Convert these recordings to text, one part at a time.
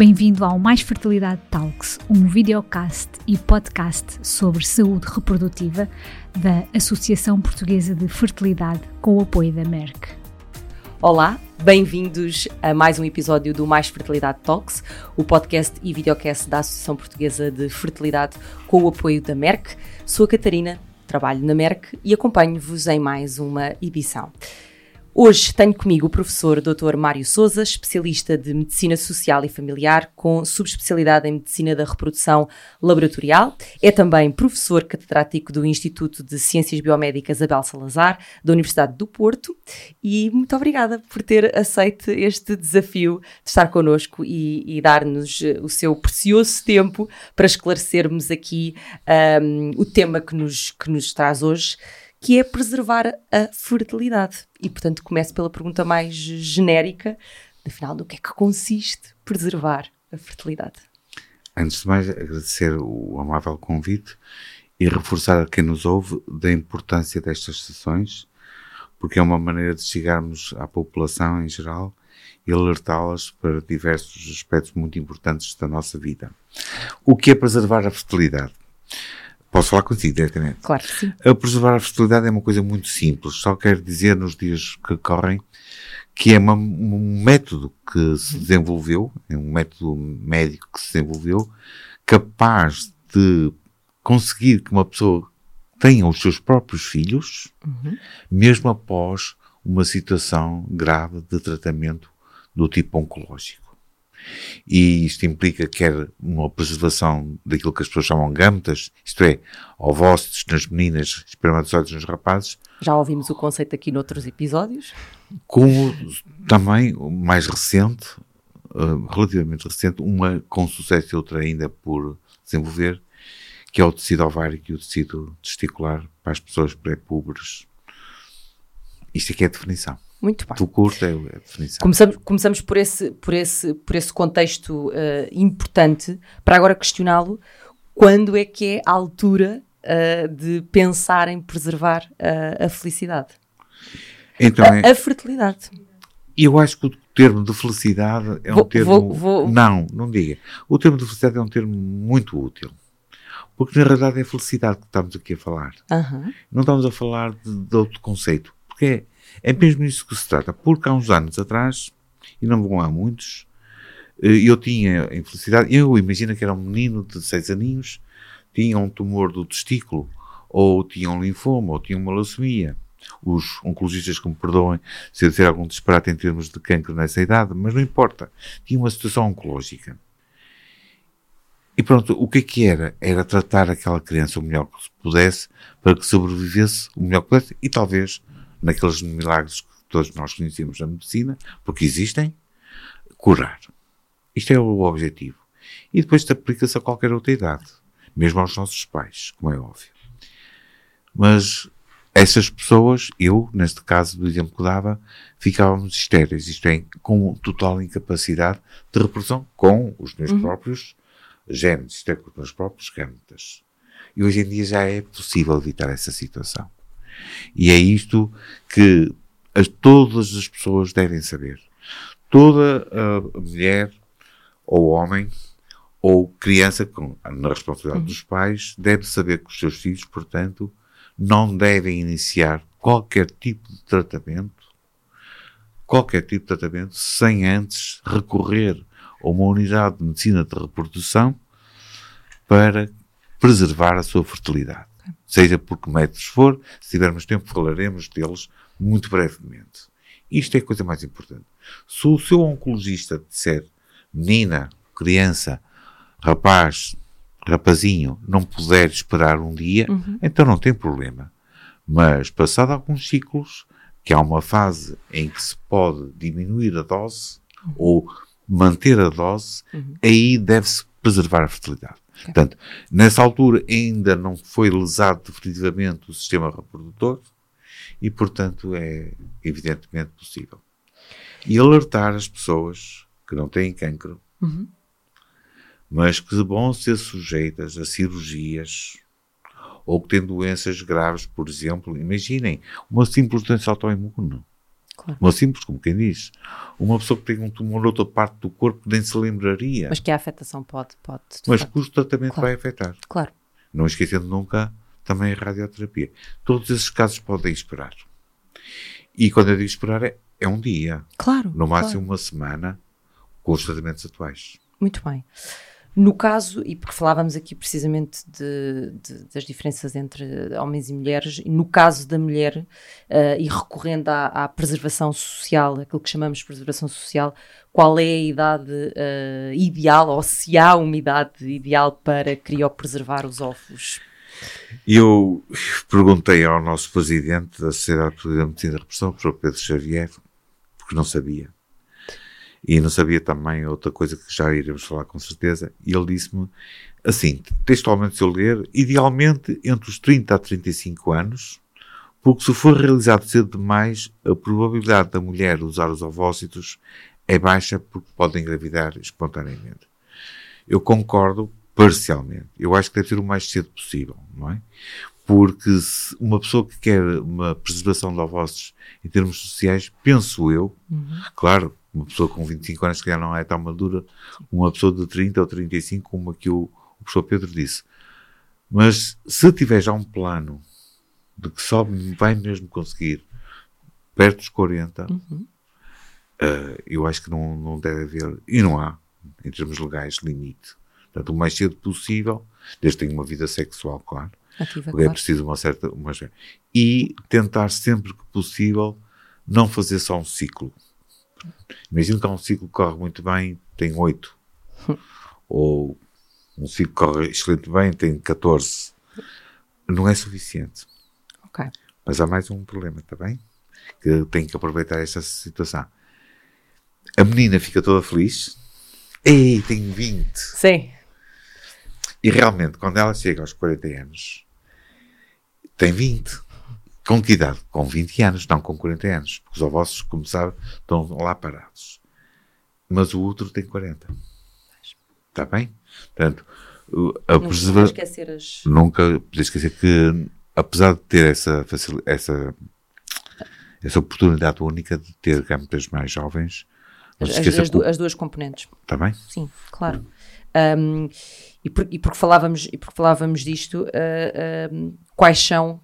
Bem-vindo ao Mais Fertilidade Talks, um videocast e podcast sobre saúde reprodutiva da Associação Portuguesa de Fertilidade com o apoio da Merck. Olá, bem-vindos a mais um episódio do Mais Fertilidade Talks, o podcast e videocast da Associação Portuguesa de Fertilidade com o apoio da Merck. Sou a Catarina, trabalho na Merck e acompanho-vos em mais uma edição. Hoje tenho comigo o professor Dr. Mário Souza, especialista de Medicina Social e Familiar, com subespecialidade em Medicina da Reprodução Laboratorial. É também professor catedrático do Instituto de Ciências Biomédicas Abel Salazar, da Universidade do Porto. E muito obrigada por ter aceito este desafio de estar connosco e, e dar-nos o seu precioso tempo para esclarecermos aqui um, o tema que nos, que nos traz hoje que é preservar a fertilidade. E, portanto, começo pela pergunta mais genérica, afinal, do que é que consiste preservar a fertilidade? Antes de mais, agradecer o amável convite e reforçar a quem nos ouve da importância destas sessões, porque é uma maneira de chegarmos à população em geral e alertá-las para diversos aspectos muito importantes da nossa vida. O que é preservar a fertilidade? Posso falar contigo diretamente? Claro que sim. A preservar a fertilidade é uma coisa muito simples. Só quero dizer nos dias que correm que é uma, um método que se desenvolveu, é um método médico que se desenvolveu, capaz de conseguir que uma pessoa tenha os seus próprios filhos, uhum. mesmo após uma situação grave de tratamento do tipo oncológico. E isto implica quer uma preservação daquilo que as pessoas chamam gametas, isto é, ovócitos nas meninas, espermatozoides nos rapazes. Já ouvimos o conceito aqui noutros episódios. Como também, mais recente, uh, relativamente recente, uma com sucesso e outra ainda por desenvolver, que é o tecido ovárico e o tecido testicular para as pessoas pré-púberes. Isto aqui é a definição. Muito bem. Tu curta é a definição. Começamos, começamos por, esse, por, esse, por esse contexto uh, importante para agora questioná-lo quando é que é a altura uh, de pensar em preservar uh, a felicidade? Então, a, é... a fertilidade. Eu acho que o termo de felicidade é vou, um termo. Vou, vou... Não, não diga. O termo de felicidade é um termo muito útil. Porque na realidade é felicidade que estamos aqui a falar. Uhum. Não estamos a falar de, de outro conceito. Porque é mesmo isso que se trata, porque há uns anos atrás, e não vão há muitos, eh, eu tinha a infelicidade, eu imagino que era um menino de seis aninhos, tinha um tumor do testículo, ou tinha um linfoma, ou tinha uma leucemia. Os oncologistas que me perdoem se eu disser algum disparate em termos de cancro nessa idade, mas não importa. Tinha uma situação oncológica. E pronto, o que é que era? Era tratar aquela criança o melhor que se pudesse para que sobrevivesse o melhor que pudesse e talvez naqueles milagres que todos nós conhecemos na medicina, porque existem, curar. Isto é o objetivo. E depois aplica-se a qualquer outra idade, mesmo aos nossos pais, como é óbvio. Mas essas pessoas, eu, neste caso do exemplo que dava, ficávamos estéreis, isto é, com total incapacidade de reprodução com os meus uhum. próprios genes, isto é, com os meus próprios gametas. E hoje em dia já é possível evitar essa situação. E é isto que as, todas as pessoas devem saber. Toda mulher ou homem ou criança com, na responsabilidade uhum. dos pais deve saber que os seus filhos, portanto, não devem iniciar qualquer tipo de tratamento, qualquer tipo de tratamento, sem antes recorrer a uma unidade de medicina de reprodução para preservar a sua fertilidade seja por que métodos for. Se tivermos tempo, falaremos deles muito brevemente. Isto é a coisa mais importante. Se o seu oncologista disser menina, criança, rapaz, rapazinho, não puder esperar um dia, uhum. então não tem problema. Mas, passado alguns ciclos, que há uma fase em que se pode diminuir a dose uhum. ou manter a dose, uhum. aí deve-se preservar a fertilidade. Portanto, nessa altura ainda não foi lesado definitivamente o sistema reprodutor e, portanto, é evidentemente possível. E alertar as pessoas que não têm cancro, uhum. mas que vão ser sujeitas a cirurgias ou que têm doenças graves, por exemplo, imaginem, uma simples doença autoimune. Claro. Uma simples, como quem diz. Uma pessoa que tem um tumor noutra parte do corpo nem se lembraria. Mas que a afetação pode. pode Mas que o tratamento claro. vai afetar. Claro. Não esquecendo nunca também a radioterapia. Todos esses casos podem esperar. E quando eu digo esperar, é, é um dia. Claro. No máximo claro. uma semana com os tratamentos atuais. Muito bem. No caso, e porque falávamos aqui precisamente de, de, das diferenças entre homens e mulheres, no caso da mulher, uh, e recorrendo à, à, preservação social, aquilo que chamamos de preservação social, qual é a idade uh, ideal, ou se há uma idade ideal para criopreservar os ovos? Eu perguntei ao nosso presidente da Sociedade de Medicina da Repressão, o Pedro Xavier, porque não sabia e não sabia também outra coisa que já iremos falar com certeza, e ele disse-me assim, textualmente se eu ler, idealmente entre os 30 a 35 anos, porque se for realizado cedo demais, a probabilidade da mulher usar os ovócitos é baixa porque pode engravidar espontaneamente. Eu concordo parcialmente. Eu acho que deve ser o mais cedo possível, não é? Porque uma pessoa que quer uma preservação de ovócitos em termos sociais, penso eu, uhum. claro, uma pessoa com 25 anos, que já não é tão madura, uma pessoa de 30 ou 35, como aqui o, o professor Pedro disse. Mas se tiver já um plano de que só vai mesmo conseguir perto dos 40, uhum. uh, eu acho que não, não deve haver, e não há, em termos legais, limite. Portanto, o mais cedo possível, desde que tenha uma vida sexual, claro. Ativa, porque é preciso uma certa. Uma, e tentar sempre que possível não fazer só um ciclo. Imagino que há um ciclo que corre muito bem, tem 8. Ou um ciclo que corre excelente bem, tem 14. Não é suficiente. Ok. Mas há mais um problema também, que tem que aproveitar esta situação. A menina fica toda feliz. Ei, tenho 20. Sim. E realmente, quando ela chega aos 40 anos, tem 20. Com que idade? Com 20 anos, não com 40 anos. Porque os avós, como sabe, estão lá parados. Mas o outro tem 40. Está bem? Portanto, a Nunca preserva... esquecer as... Nunca podia esquecer que, apesar de ter essa, facil... essa, essa oportunidade única de ter gametas mais jovens, as, as, as, as, duas componentes. Está bem? Sim, claro. Um, e, por, e, porque falávamos, e porque falávamos disto, uh, uh, quais são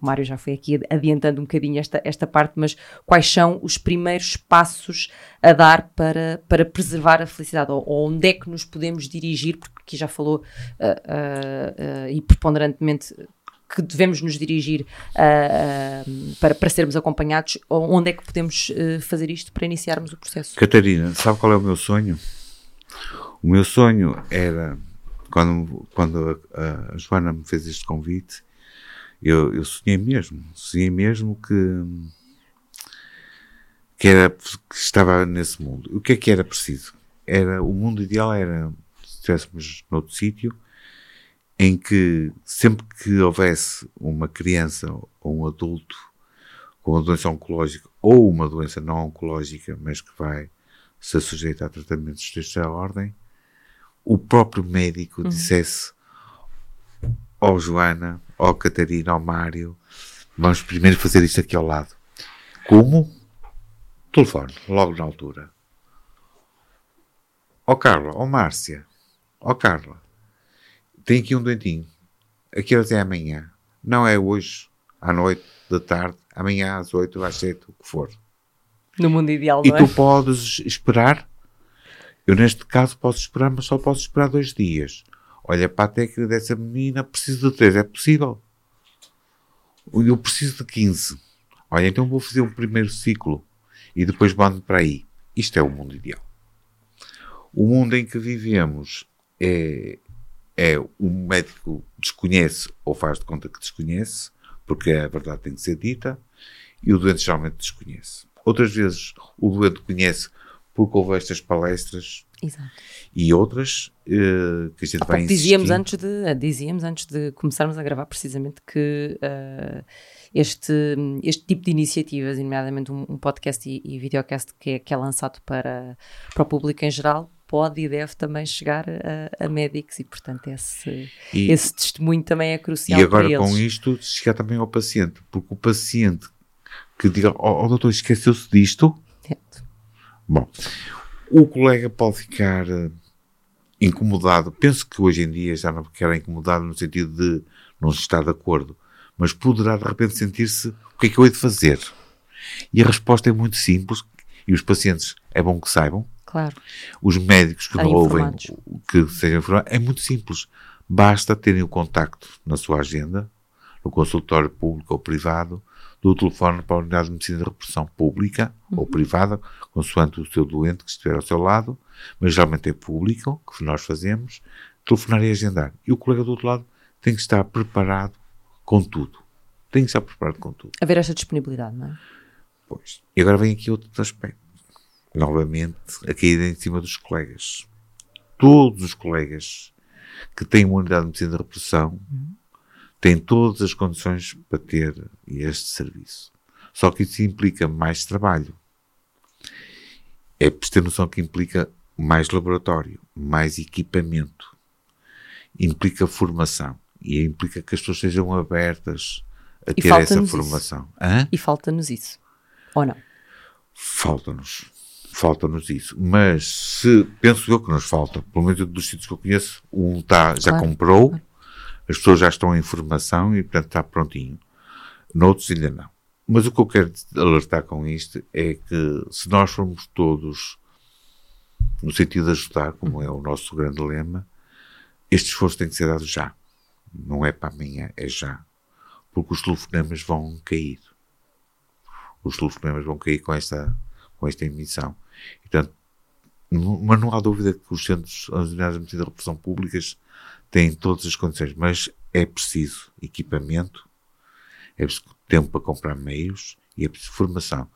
o Mário já foi aqui adiantando um bocadinho esta, esta parte, mas quais são os primeiros passos a dar para, para preservar a felicidade? Ou, ou onde é que nos podemos dirigir? Porque aqui já falou uh, uh, uh, e preponderantemente que devemos nos dirigir para, para sermos acompanhados, onde é que podemos fazer isto para iniciarmos o processo? Catarina, sabe qual é o meu sonho? O meu sonho era, quando, quando a, a Joana me fez este convite, eu, eu sonhei mesmo, sonhei mesmo que, que, era, que estava nesse mundo. O que é que era preciso? Era, o mundo ideal era, se estivéssemos noutro sítio, em que sempre que houvesse uma criança ou um adulto com uma doença oncológica ou uma doença não oncológica, mas que vai ser sujeita a tratamentos desta ordem, o próprio médico uhum. dissesse oh, Joana, ó oh, Catarina, ó oh, Mário, vamos primeiro fazer isto aqui ao lado. Como? Telefone, logo na altura. Ó oh, Carla, ó oh, Márcia, ó oh, Carla, tem aqui um doentinho. Aqui é amanhã. Não é hoje, à noite, da tarde, amanhã às oito, às sete, o que for. No mundo ideal, não e é? E tu podes esperar. Eu, neste caso, posso esperar, mas só posso esperar dois dias. Olha para a técnica dessa menina, preciso de três, é possível? Eu preciso de 15. Olha, então vou fazer um primeiro ciclo e depois mando para aí. Isto é o mundo ideal. O mundo em que vivemos é, é o médico desconhece ou faz de conta que desconhece, porque a verdade tem que ser dita, e o doente geralmente desconhece. Outras vezes o doente conhece porque houve estas palestras Exato. e outras uh, que a gente vai dizíamos antes de Dizíamos antes de começarmos a gravar precisamente que uh, este, este tipo de iniciativas, nomeadamente um, um podcast e, e videocast que é, que é lançado para, para o público em geral, pode e deve também chegar a, a médicos e, portanto, esse, e, esse testemunho também é crucial. E agora com isto, chegar também ao paciente, porque o paciente que diga, ó oh, doutor, esqueceu-se disto? Bom, o colega pode ficar uh, incomodado. Penso que hoje em dia já não ficará incomodado no sentido de não estar de acordo, mas poderá de repente sentir-se o que é que eu hei de fazer? E a resposta é muito simples e os pacientes é bom que saibam. Claro. Os médicos que não ouvem, que sejam informados, é muito simples. Basta terem o contacto na sua agenda, no consultório público ou privado, do telefone para a unidade de medicina de repressão pública uhum. ou privada, consoante o seu doente que estiver ao seu lado, mas geralmente é público, que nós fazemos, telefonar e agendar. E o colega do outro lado tem que estar preparado com tudo. Tem que estar preparado com tudo. Haver esta disponibilidade, não é? Pois. E agora vem aqui outro aspecto. Novamente, a caída em cima dos colegas. Todos os colegas que têm uma unidade de medicina de repressão uhum tem todas as condições para ter este serviço. Só que isso implica mais trabalho. É preciso ter noção que implica mais laboratório, mais equipamento, implica formação e implica que as pessoas sejam abertas a ter essa formação. E falta-nos isso. Ou não? Falta-nos. Falta-nos isso. Mas se penso eu que nos falta, pelo menos dos sítios que eu conheço, um tá, já claro. comprou, as pessoas já estão em formação e, portanto, está prontinho. Noutros ainda não. Mas o que eu quero alertar com isto é que se nós formos todos no sentido de ajudar, como é o nosso grande lema, este esforço tem que ser dado já. Não é para amanhã, é já. Porque os telefonemas vão cair. Os telefonemas vão cair com esta, com esta emissão. Portanto, mas não há dúvida que os centros, as unidades de medicina de repressão públicas têm todas as condições, mas é preciso equipamento, é preciso tempo para comprar meios e é preciso formação,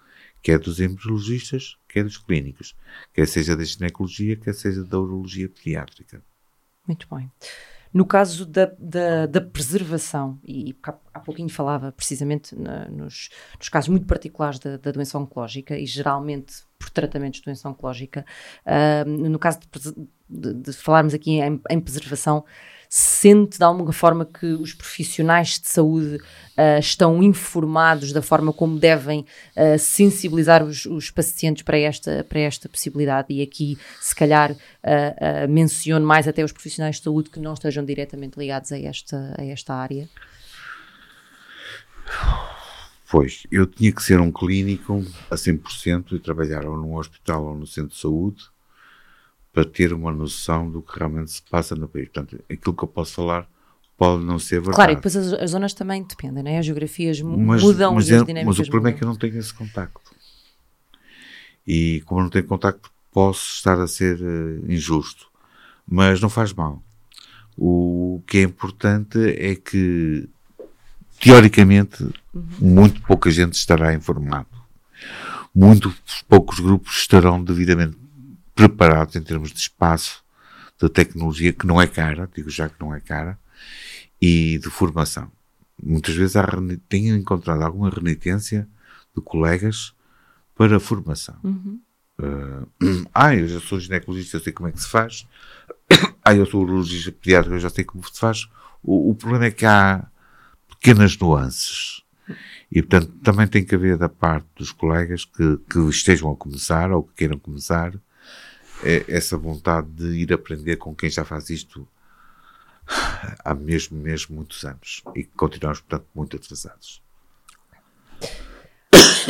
quer dos embriologistas, quer dos clínicos, quer seja da ginecologia, quer seja da urologia pediátrica. Muito bem. No caso da, da, da preservação, e há, há pouquinho falava precisamente na, nos, nos, casos muito particulares da, da, doença oncológica e geralmente por tratamentos de doença oncológica, uh, no caso de, de, de, falarmos aqui em, em preservação, sente de alguma forma que os profissionais de saúde uh, estão informados da forma como devem uh, sensibilizar os, os, pacientes para esta, para esta possibilidade? E aqui, se calhar, menciono mais até os profissionais de saúde que não estejam diretamente ligados a esta, a esta área. Pois, eu tinha que ser um clínico a 100% e trabalhar ou num hospital ou no centro de saúde para ter uma noção do que realmente se passa no país. Portanto, aquilo que eu posso falar pode não ser verdade. Claro, e depois as, as zonas também dependem, né? as geografias mas, mudam mas, e as dinâmicas Mas o problema mudam. é que eu não tenho esse contacto. E como eu não tenho contacto, posso estar a ser uh, injusto. Mas não faz mal. O que é importante é que, teoricamente, muito pouca gente estará informado. Muito poucos grupos estarão devidamente preparados em termos de espaço, de tecnologia, que não é cara, digo já que não é cara, e de formação. Muitas vezes há, tenho encontrado alguma renitência de colegas para a formação. Uhum. Uh, ah, eu já sou ginecologista, eu sei como é que se faz. ah, eu sou urologista pediátrico, eu já sei como se faz. O, o problema é que há pequenas nuances. E, portanto, também tem que haver da parte dos colegas que, que estejam a começar ou que queiram começar é essa vontade de ir aprender com quem já faz isto há mesmo, mesmo muitos anos e continuamos, portanto, muito atrasados.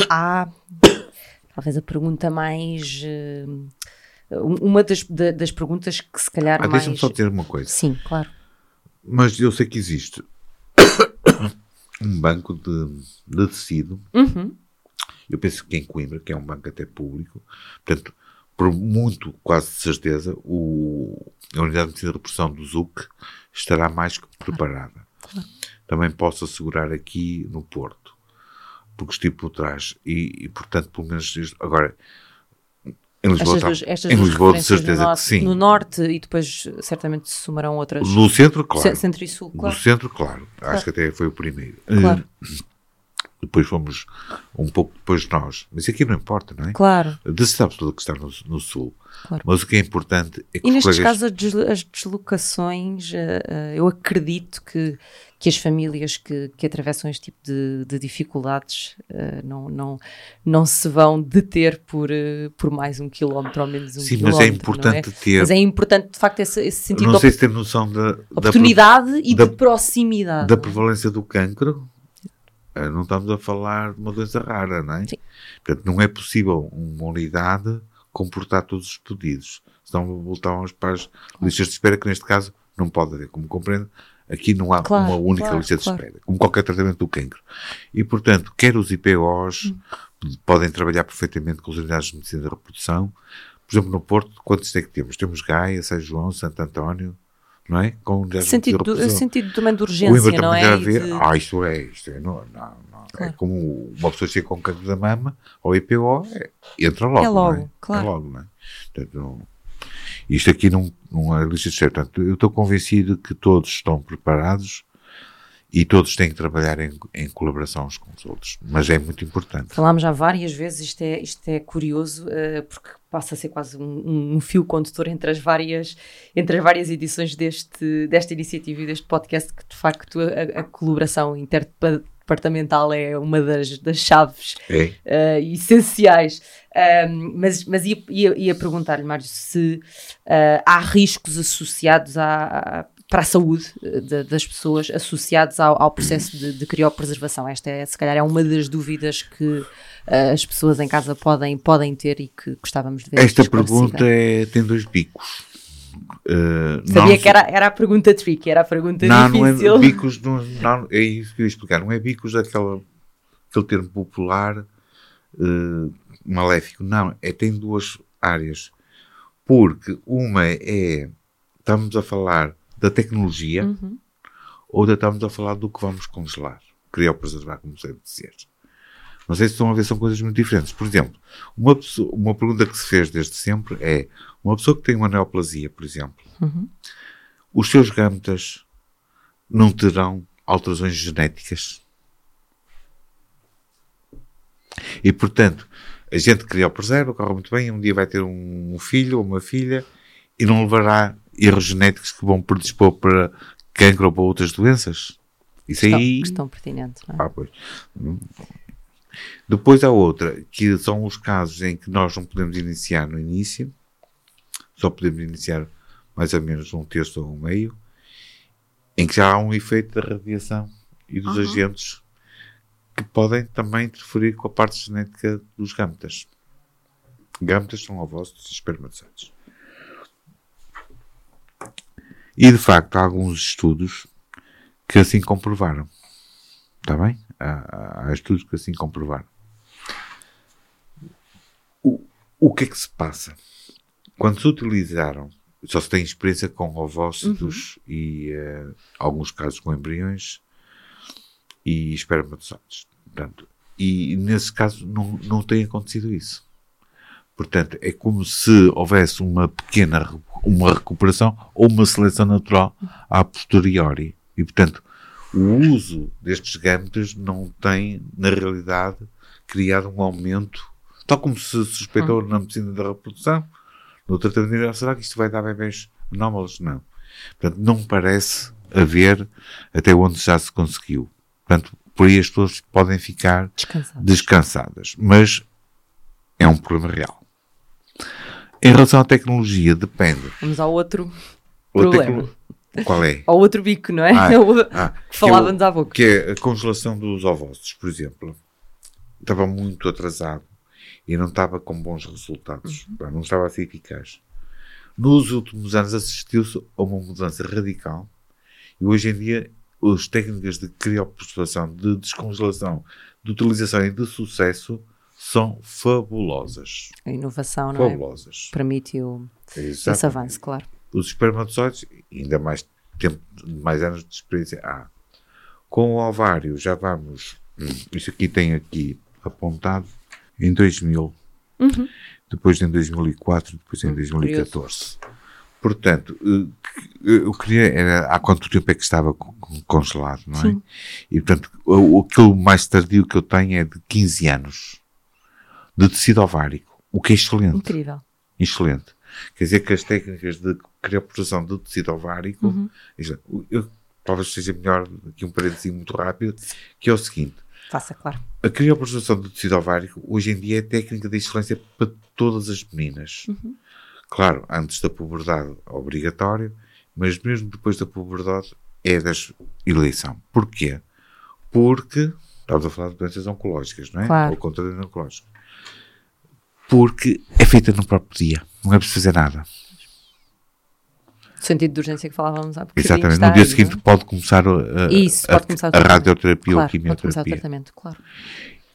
Há talvez a pergunta mais. Uh, uma das, das perguntas que se calhar ah, mais. Deixa-me só dizer uma coisa. Sim, claro. Mas eu sei que existe um banco de, de tecido. Uhum. Eu penso que em Coimbra, que é um banco até público, portanto, por muito, quase de certeza, o, a unidade de medicina de repressão do ZUC estará mais que preparada. Claro. Também posso assegurar aqui no Porto, porque estive por trás e, e portanto, pelo menos, agora, em Lisboa, estas duas, estas em Lisboa de certeza norte, que sim. No norte e depois certamente se somarão outras. No centro, claro. Centro e sul, claro. No centro, claro. claro. Acho que até foi o primeiro. Claro. Depois fomos um pouco depois de nós. Mas aqui não importa, não é? Claro. De sabe tudo que está no, no Sul. Claro. Mas o que é importante é que E nestes colegas... casos, as deslo- as deslocações, eh, eh, eu acredito que, que as famílias que, que atravessam este tipo de, de dificuldades eh, não, não, não se vão deter por, por mais um quilómetro ou menos um Sim, quilómetro. mas é não importante ter... Mas é importante, de facto, esse, esse sentido não de sei se tem noção da, da, oportunidade e da- de proximidade. da é? prevalência do cancro. Eh, Não estamos a falar de uma doença rara, não é? Sim. Portanto, não é possível uma unidade comportar todos os pedidos. Senão voltávamos para as listas de espera, que neste caso não pode haver. Como compreendo, aqui não há Claro, uma única claro, lista de claro. espera, como qualquer tratamento do cancro. E, portanto, quer os IPOs Hum. podem trabalhar perfeitamente com as unidades de medicina da reprodução. Por exemplo, no Porto, quantos é que temos? Temos Gaia, São João, Santo António, não é? Com Sentido, do- sentido também de urgência, não é? de- Ah, isto é, isto é. Não, não, não. É Claro. como uma pessoa chega com câncer da mama ou IPO, é, entra logo. É logo, não é? claro. É logo, não é? Portanto, isto aqui não, não é lista de espera. Portanto, eu estou convencido que todos estão preparados e todos têm que trabalhar em, em colaboração uns com os outros. Mas é muito importante. Falámos já várias vezes, isto é, isto é curioso, eh, porque passa a ser quase um, um fio condutor entre as várias, entre as várias edições deste, desta iniciativa e deste podcast, que de facto a, a colaboração interdepartamental é uma das, das chaves É. eh, essenciais. Mas mas ia, ia, ia perguntar-lhe, Mário, se eh, há riscos associados à, à- para a saúde eh, da- das pessoas, associados ao, ao processo de, de criopreservação. Esta, é, se calhar, é uma das dúvidas que eh, as pessoas em casa podem, podem ter e que gostávamos de ver. Esta pergunta é, tem dois bicos. Uh, Sabia não- que era, era a pergunta tricky, era a pergunta Não, não é difícil. bicos, não, não, é isso que eu ia explicar. Não é bicos daquela, aquele termo popular eh, maléfico. Não, é, tem duas áreas. Porque uma é, estamos a falar da tecnologia Uhum. ou estamos a falar do que vamos congelar. Criopreservar, como sempre dizer. Não sei se estão a ver, são coisas muito diferentes. Por exemplo, uma, pessoa- uma pergunta que se fez desde sempre é: uma pessoa que tem uma neoplasia, por exemplo, Uhum. os seus gametas não terão alterações genéticas? E, portanto, a gente cria o preserva, corre muito bem, um dia vai ter um filho ou uma filha e não levará erros genéticos que vão predispor para cancro ou para outras doenças? Isso Questão, aí... questão pertinente. Não é? Ah, pois. Depois há outra, que são os casos em que nós não podemos iniciar no início, só podemos iniciar mais ou menos um terço ou um meio, em que já há um efeito da radiação e dos Uhum. agentes que podem também interferir com a parte genética dos gametas. Gametas são ovócitos e espermatozoides. E de facto há alguns estudos que assim comprovaram. Está bem? Há, há- estudos que assim comprovaram. O, o que é que se passa? Quando se utilizaram, só se tem experiência com ovócitos e eh, alguns casos com embriões e espermatozoides. Portanto, e nesse caso não, não tem acontecido isso. Portanto, é como se houvesse uma pequena uma recuperação ou uma seleção natural a posteriori. E, portanto, o uso destes gametas não tem, na realidade, criado um aumento, tal como se suspeitou na medicina da reprodução, no tratamento será que isto vai dar bebês anómalos? Não. Portanto, não parece haver até onde já se conseguiu. Portanto, por aí as pessoas podem ficar Descansado. descansadas. Mas é um problema real. Em relação à tecnologia, depende. Vamos ao outro Problema. tecno- Qual é? ao outro bico, não é? Ah, Ah, que falávamos é o- há pouco. Que é a congelação dos ovócitos, por exemplo. Estava muito atrasado e não estava com bons resultados. Uhum. Não estava a ser eficaz. Nos últimos anos assistiu-se a uma mudança radical e hoje em dia as técnicas de criopreservação, de descongelação, de utilização e de sucesso são fabulosas. A inovação, não é? Fabulosas. Permite-o esse Exatamente. avanço, claro. Os espermatozoides, ainda mais tempo, mais anos de experiência há. Com o ovário, já vamos. hum, Isto aqui tem aqui apontado em 2000, depois em 2004, depois em 2014. Portanto, eh, eu queria era há quanto tempo é que estava congelado, não é? Sim. E portanto, o, aquilo mais tardio que eu tenho é de 15 anos de tecido ovárico, o que é excelente. Incrível. Excelente. Quer dizer que as técnicas de crioprodukção do tecido ovárico, uhum. eu, talvez seja melhor aqui um parênteses muito rápido, que é o seguinte. Faça, claro. A crioprodukção do tecido ovárico hoje em dia é técnica de excelência para todas as meninas. Uhum. Claro, antes da puberdade, obrigatório, mas mesmo depois da puberdade é das eleição. Porquê? Porque estamos a falar de doenças oncológicas, não é? Claro. Ou contra oncológicas. Porque é feita no próprio dia, não é preciso fazer nada. O sentido de urgência que falávamos há bocadinho. Exatamente. No dia seguinte pode começar a, Isso, pode começar a, a radioterapia claro, ou a quimioterapia. Pode começar o tratamento, claro.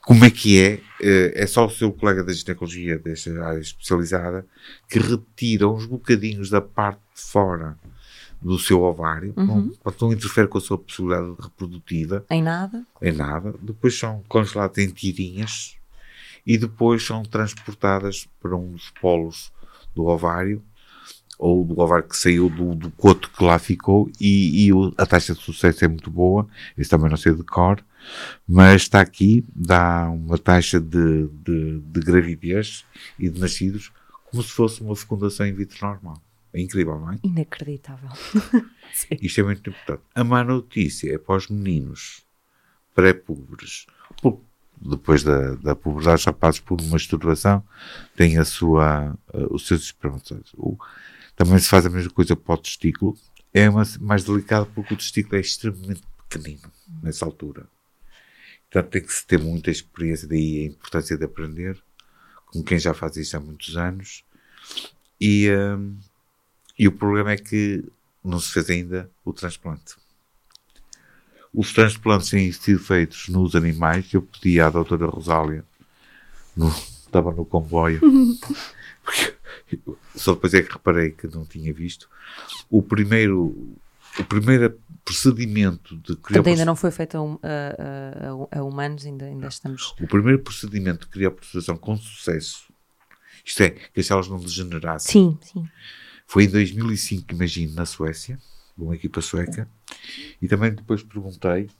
Como é que é? Eh, é só o seu colega da ginecologia, desta área especializada, que retira uns bocadinhos da parte de fora do seu ovário, uhum. não, não interfere com a sua possibilidade reprodutiva. Em nada. Em nada. Depois são congelados em tirinhas e depois são transportadas para um dos polos do ovário ou do ovário que saiu do, do coto que lá ficou e, e a taxa de sucesso é muito boa. Isso também não sei de cor mas está aqui, dá uma taxa de, de, de gravidez e de nascidos como se fosse uma fecundação in vitro normal. É incrível, não é? Inacreditável. Isto é muito importante. A má notícia é para os meninos pré-pubres, depois da, da puberdade, já passos por uma masturbação, têm a sua, uh, os seus espermatozoides. Também se faz a mesma coisa para o testículo. É uma, mais delicado porque o testículo é extremamente pequenino nessa altura. Portanto, tem que se ter muita experiência, daí a importância de aprender, com quem já faz isto há muitos anos. E, um, e o problema é que não se fez ainda o transplante. Os transplantes têm sido feitos nos animais. Eu pedi à doutora Rosália, no, estava no comboio, só depois é que reparei que não tinha visto. O primeiro, o primeiro procedimento de Portanto, ainda não foi feito a, a, a, a, humanos, ainda, ainda estamos... O primeiro procedimento de criopreservação com sucesso, isto é, que as células não degenerassem, sim, sim. Foi em 2005, imagino, na Suécia, uma equipa sueca, e também depois perguntei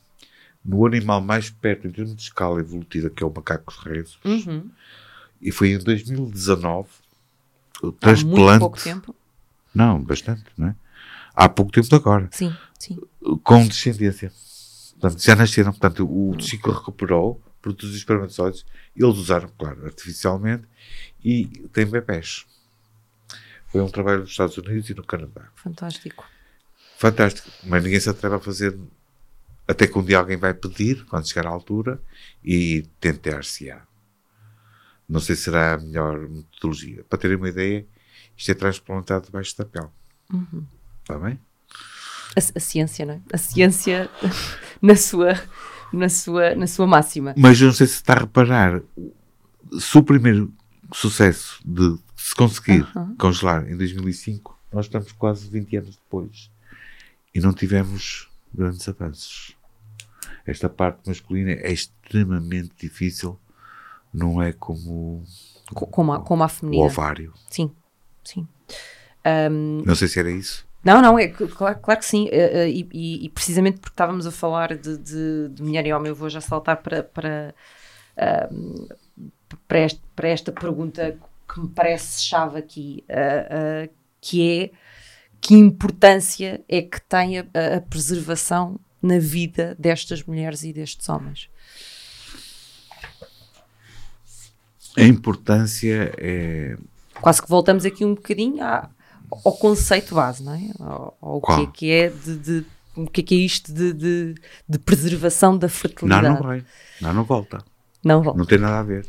no animal mais perto em termos de escala evolutiva, que é o macaco resos, uhum. e foi em 2019, o transplante... Há muito pouco tempo? Não, bastante, não é? Há pouco tempo agora. Sim, sim. Com descendência. Portanto, já nasceram. Portanto, o ciclo recuperou, produziu espermatozoides. Eles usaram, claro, artificialmente. E tem bebés. Foi um trabalho nos Estados Unidos e no Canadá. Fantástico. Fantástico. Mas ninguém se atreve a fazer até que um dia alguém vai pedir, quando chegar à altura, e tentar-se-á. Não sei se será a melhor metodologia. Para terem uma ideia, isto é transplantado debaixo da pele. Uhum. Está bem? A, a, ciência, não é? A ciência na sua, na, sua, na sua máxima. Mas eu não sei se está a reparar, se o primeiro sucesso de se conseguir uh -huh. congelar em 2005, nós estamos quase 20 anos depois e não tivemos grandes avanços. Esta parte masculina é extremamente difícil, não é como, como, a, como a feminina. O ovário. Sim, sim. Um, não sei se era isso. Não, não, é claro, claro que sim. Uh, uh, e, e, precisamente porque estávamos a falar de, de, de, mulher e homem, eu vou já saltar para, para, para, este, para, esta pergunta que me parece chave aqui, que é que importância é que tem a, a preservação na vida destas mulheres e destes homens? A importância é. Quase que voltamos aqui um bocadinho à, ao conceito base, não é? Ao, ao que é que é de, de, o que é que é isto de, de, de, preservação da fertilidade. Não, não vai. Não, não volta. Não volta. Não tem nada a ver.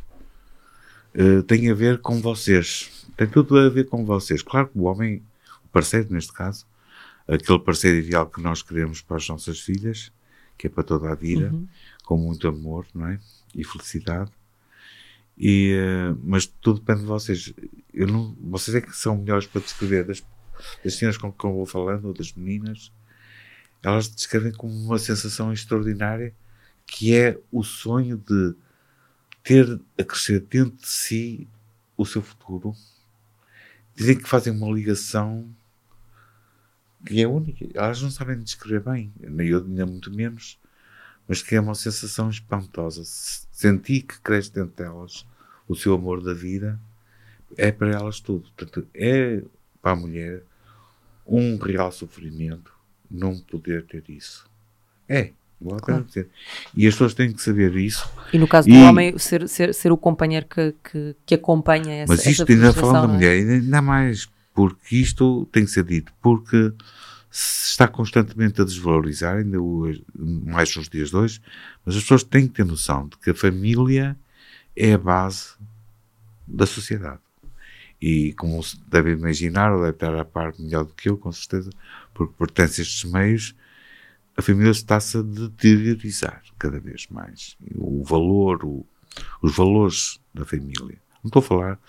Uh, tem a ver com vocês. Tem tudo a ver com vocês. Claro que o homem, o parceiro neste caso, aquele parceiro ideal que nós queremos para as nossas filhas, que é para toda a vida, uhum. com muito amor, não é? E felicidade. E, uh, mas tudo depende de vocês. Eu não, vocês é que são melhores para descrever das, das senhoras com quem eu vou falando, ou das meninas. Elas descrevem como uma sensação extraordinária que é o sonho de ter a crescer dentro de si o seu futuro. Dizem que fazem uma ligação que é única. Elas não sabem descrever bem, nem eu ainda muito menos, mas que é uma sensação espantosa. Sentir que cresce dentro delas o seu amor da vida é para elas tudo. Portanto, é para a mulher um real sofrimento não poder ter isso. É. Vale claro. dizer. E as pessoas têm que saber isso. E no caso do e, homem, ser, ser, ser o companheiro que, que, que acompanha essa Mas isto ainda falando da é? mulher, ainda mais, porque isto tem que ser dito, porque se está constantemente a desvalorizar, ainda hoje, mais nos dias de hoje, mas as pessoas têm que ter noção de que a família é a base da sociedade. E como se deve imaginar, ou deve estar a par melhor do que eu, com certeza, porque pertence a estes meios, a família está-se a deteriorizar cada vez mais. O valor, o, os valores da família. Não estou a falar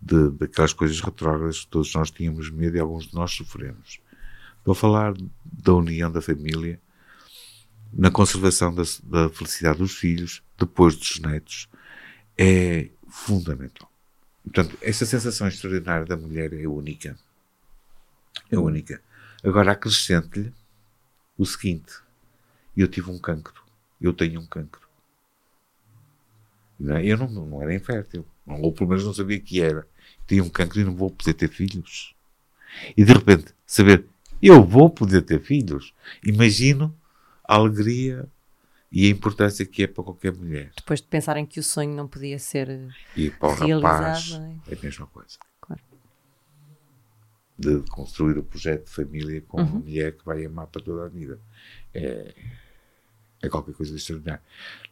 de, daquelas coisas retrógradas que todos nós tínhamos medo e alguns de nós sofremos. Estou a falar da união da família, na conservação da, da felicidade dos filhos, depois dos netos, é fundamental. Portanto, essa sensação extraordinária da mulher é única. É única. Agora acrescente-lhe o seguinte: eu tive um cancro, eu tenho um cancro. Não é? Eu não, não era infértil, ou pelo menos não sabia que era. Tinha um cancro e não vou poder ter filhos. E de repente, saber, eu vou poder ter filhos. Imagino a alegria e a importância que é para qualquer mulher. Depois de pensarem que o sonho não podia ser e para o realizado. Rapaz, é? é a mesma coisa de construir o projeto de família com uhum. uma mulher que vai amar para toda a vida. É, é qualquer coisa de extraordinário.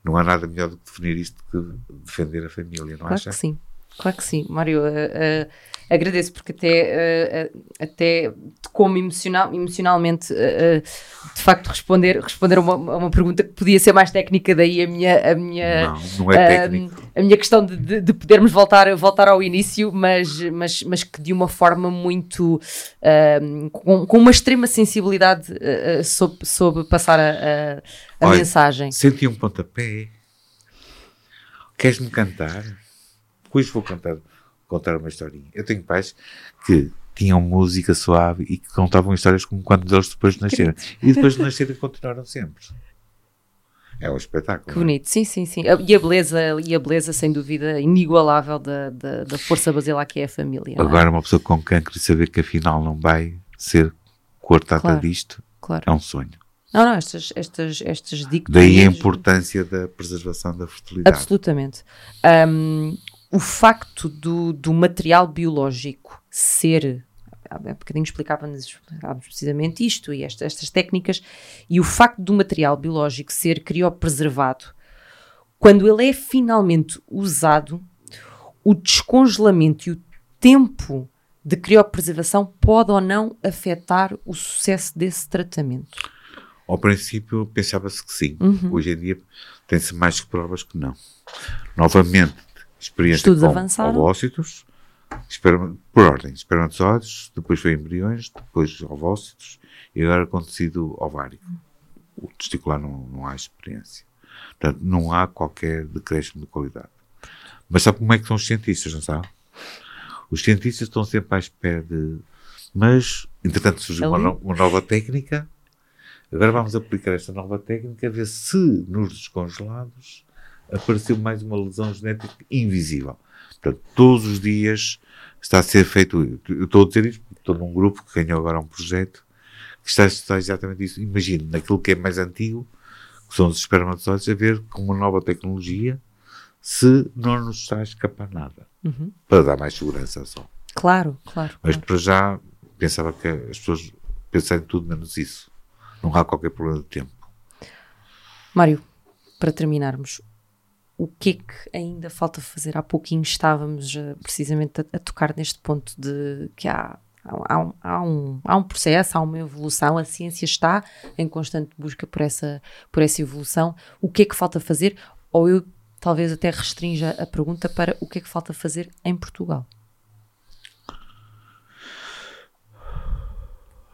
Não há nada melhor do que definir isto que defender a família, não claro acha? Que sim, claro que sim. Mário, uh, agradeço porque até, uh, até como emocional, emocionalmente, de facto, responder, responder a uma, a uma, pergunta que podia ser mais técnica, daí a minha. A minha não, não é técnico. A minha questão de, de, de, podermos voltar, voltar ao início, mas, mas, mas que de uma forma muito. com, com uma extrema sensibilidade soube, soube passar a, a, a Olha, mensagem. Senti um pontapé. Queres-me cantar? Pois vou cantar contar uma historinha. Eu tenho pais que tinham música suave e que contavam histórias como quando eles depois de nasceram. E depois de nascerem continuaram sempre. É um espetáculo. Que é? bonito, sim, sim, sim. E a beleza, e a beleza sem dúvida, inigualável da, da, da força basilar que é a família. É? Agora, é? uma pessoa com cancro e saber que afinal não vai ser cortada claro, disto claro. é um sonho. Não, não, estas, estas, estas dicas. Daí a importância da preservação da fertilidade. Absolutamente. Um, o facto do, do material biológico ser há bocadinho explicávamos precisamente isto e esta, estas técnicas, e o facto do material biológico ser criopreservado, quando ele é finalmente usado, o descongelamento e o tempo de criopreservação pode ou não afetar o sucesso desse tratamento? Ao princípio pensava-se que sim. Uhum. Hoje em dia tem-se mais provas que não. Novamente, experiência Estudos com avançaram. ovócitos, por ordem, espermatozoides, depois foi embriões, depois ovócitos e agora com tecido ovárico. O testicular não, não há experiência. Portanto, não há qualquer decréscimo de qualidade. Mas sabe como é que são os cientistas, não sabe? Os cientistas estão sempre à espera de. Mas, entretanto, surgiu uma, no, uma nova técnica. Agora vamos aplicar esta nova técnica a ver se nos descongelados apareceu mais uma lesão genética invisível. Portanto, todos os dias está a ser feito. Eu estou a dizer isto porque estou num grupo que ganhou agora um projeto que está, está exatamente isso. Imagine, naquilo que é mais antigo, que são os espermatozoides, a ver com uma nova tecnologia se não nos está a escapar nada. Uhum. Para dar mais segurança só. Claro, claro. Mas claro. para já pensava que as pessoas pensarem tudo menos isso. Não há qualquer problema de tempo. Mário, para terminarmos, o que é que ainda falta fazer? Há pouquinho estávamos precisamente a, a, tocar neste ponto de que há, há, um, há, um, há um processo, há uma evolução, a ciência está em constante busca por essa, por essa evolução. O que é que falta fazer? Ou eu talvez até restrinja a pergunta para o que é que falta fazer em Portugal?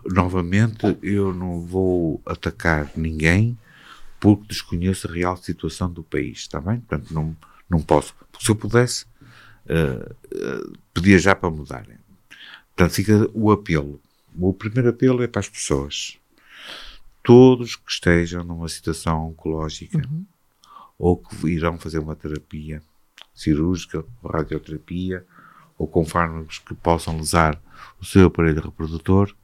Novamente, eu não vou atacar ninguém porque desconheço a real situação do país, está bem? Portanto, não, não posso. Porque se eu pudesse, uh, uh, pedia já para mudarem. Portanto, fica o apelo o primeiro apelo é para as pessoas. Todos que estejam numa situação oncológica Uhum. ou que irão fazer uma terapia cirúrgica, ou radioterapia, ou com fármacos que possam lesar o seu aparelho reprodutor,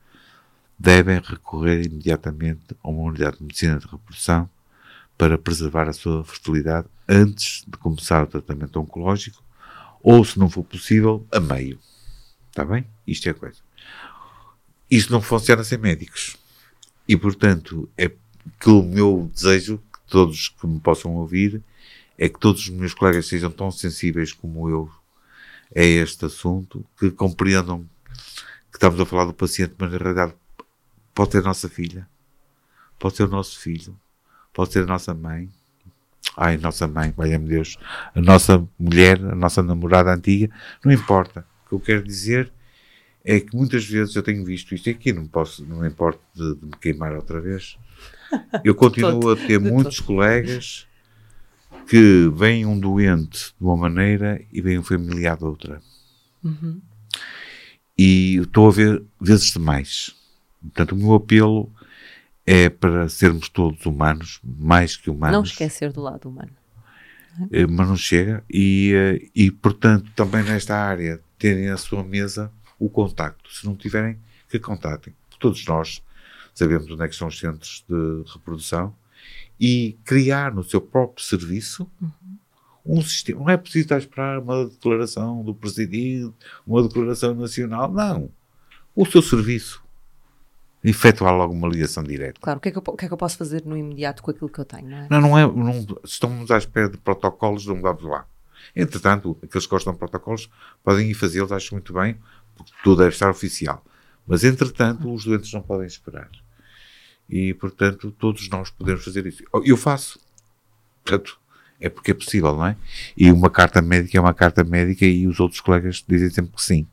devem recorrer imediatamente a uma unidade de medicina de reprodução para preservar a sua fertilidade antes de começar o tratamento oncológico, ou, se não for possível, a meio. Está bem? Isto é a coisa. Isto não funciona sem médicos. E, portanto, é que o meu desejo, que todos que me possam ouvir, é que todos os meus colegas sejam tão sensíveis como eu a este assunto, que compreendam que estamos a falar do paciente, mas na realidade pode ser a nossa filha, pode ser o nosso filho, pode ser a nossa mãe. Ai, nossa mãe, valha-me Deus, a nossa mulher, a nossa namorada antiga, não importa. O que eu quero dizer é que muitas vezes eu tenho visto isto aqui não posso, não importa de, de me queimar outra vez. Eu continuo todo, a ter muitos colegas que vem um doente de uma maneira e vem um familiar de outra. Uhum. E estou a ver vezes demais. Portanto, o meu apelo é para sermos todos humanos, mais que humanos. Não esquecer do lado humano. Eh, mas não chega. E, eh, e, portanto, também nesta área, terem a sua mesa o contacto. Se não tiverem, que contatem. Todos nós sabemos onde é que são os centros de reprodução e criar no seu próprio serviço um sistema. Não é preciso estar a esperar uma declaração do presidente, uma declaração nacional. Não. O seu serviço. Efetuar logo uma ligação direta. Claro, o que, é que eu, o que é que eu posso fazer no imediato com aquilo que eu tenho, não é? Não, não é. Não, se estamos à espera de protocolos, não vamos lá. Entretanto, aqueles que gostam de protocolos podem ir fazê-los, acho muito bem, porque tudo deve estar oficial. Mas, entretanto, os doentes não podem esperar. E, portanto, todos nós podemos fazer isso. Eu faço. Portanto, é porque é possível, não é? E uma carta médica é uma carta médica e os outros colegas dizem sempre que sim.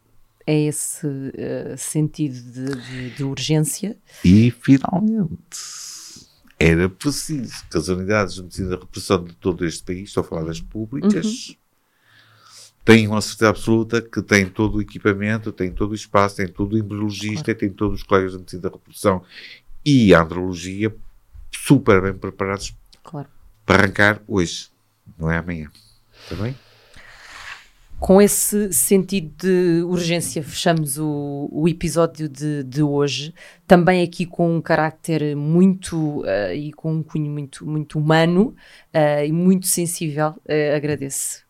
É esse eh, sentido de, de- de urgência. E finalmente era preciso que as unidades de medicina da repressão de todo este país, estou a falar das públicas, tenham a certeza absoluta que têm todo o equipamento, têm todo o espaço, têm todo o embriologista, têm todos os colegas de medicina da reprodução e a andrologia super bem preparados Claro. para arrancar hoje, não é amanhã. Está bem? Com esse sentido de urgência, fechamos o, o episódio de, de hoje. Também aqui com um carácter muito eh, e com um cunho muito, muito humano eh, e muito sensível. Eh, agradeço.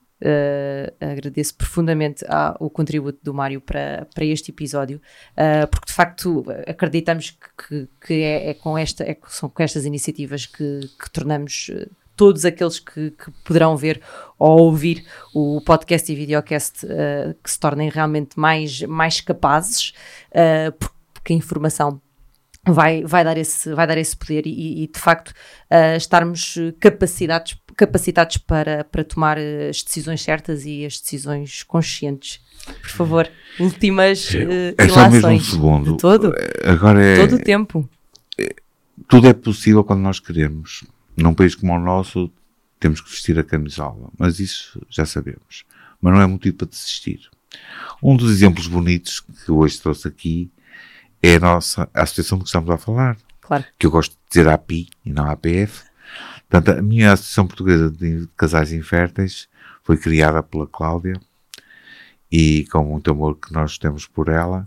Agradeço profundamente o contributo do Mário para, para este episódio, porque de facto acreditamos que, que- que é, é com esta, é, são com estas iniciativas que, que tornamos todos aqueles que, que poderão ver ou ouvir o podcast e videocast eh, que se tornem realmente mais, mais capazes, por- porque a informação vai, vai, dar, esse, vai dar esse poder e, e, de facto eh, estarmos capacitados, capacitados para, para tomar as decisões certas e as decisões conscientes. Por favor, últimas eh, É só mesmo um segundo. De todo, Agora é. todo o tempo. tudo é possível quando nós queremos. Num país como o nosso, temos que vestir a camisola, mas isso já sabemos. Mas não é motivo para desistir. Um dos exemplos bonitos que hoje trouxe aqui é a nossa a associação de que estamos a falar, Claro. que eu gosto de dizer API e não APF. Portanto, a minha Associação Portuguesa de Casais Inférteis foi criada pela Cláudia e com muito amor que nós temos por ela.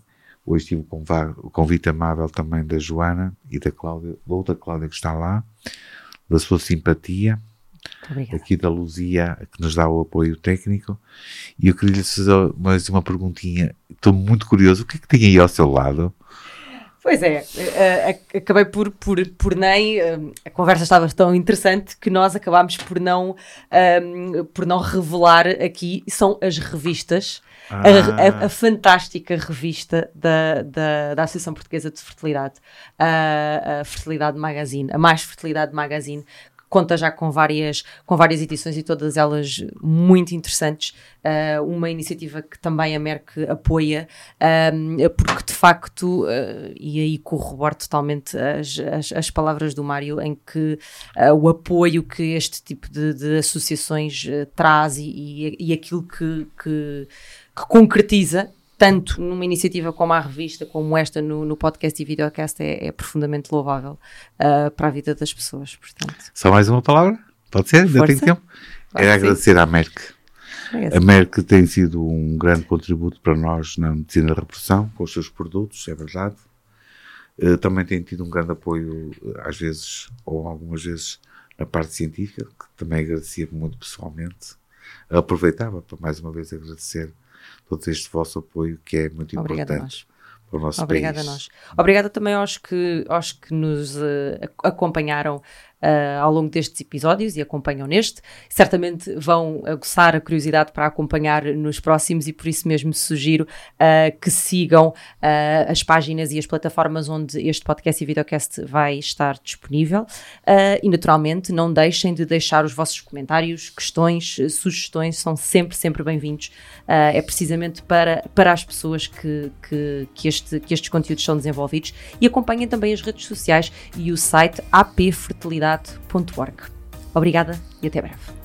Hoje tive o convite amável também da Joana e da Cláudia, da outra Cláudia que está lá, da sua simpatia, aqui da Luzia, que nos dá o apoio técnico. E eu queria lhe fazer mais uma perguntinha. Estou muito curioso. O que é que tem aí ao seu lado? Pois é, eh, ac- acabei por, por, por nem. eh, a conversa estava tão interessante que nós acabámos por não, ehm, por não revelar aqui. São as revistas, a- a, a fantástica revista da, da, da Associação Portuguesa de Fertilidade, a, a Fertilidade Magazine, a Mais Fertilidade Magazine. Conta já com várias, com várias edições e todas elas muito interessantes. Eh, uma iniciativa que também a Merck apoia, porque de facto, uh, e aí corroboro totalmente as, as, as palavras do Mário, em que uh, o apoio que este tipo de, de associações uh, traz e, e, e aquilo que, que, que concretiza tanto numa iniciativa como a revista, como esta no, no podcast e videocast, é, é profundamente louvável uh, para a vida das pessoas. Portanto. Só mais uma palavra? Pode ser? Ainda tem tempo? Pode é agradecer à Merck. A Merck tem sido um grande contributo para nós na medicina da repressão, com os seus produtos, é verdade. Uh, também tem tido um grande apoio, às vezes, ou algumas vezes, na parte científica, que também agradecia muito pessoalmente. Aproveitava para mais uma vez agradecer todo este vosso apoio, que é muito Obrigada importante para o nosso Obrigada país. a nós. Obrigada também aos que, aos que nos uh, acompanharam uh, ao longo destes episódios e acompanham neste. Certamente vão aguçar a curiosidade para acompanhar nos próximos e por isso mesmo sugiro uh, que sigam uh, as páginas e as plataformas onde este podcast e videocast vai estar disponível e naturalmente não deixem de deixar os vossos comentários, questões, sugestões, são sempre, sempre bem-vindos. é precisamente para, para as pessoas que, que, que, este, que estes conteúdos são desenvolvidos e acompanhem também as redes sociais e o site AP Fertilidade Obrigada e até breve.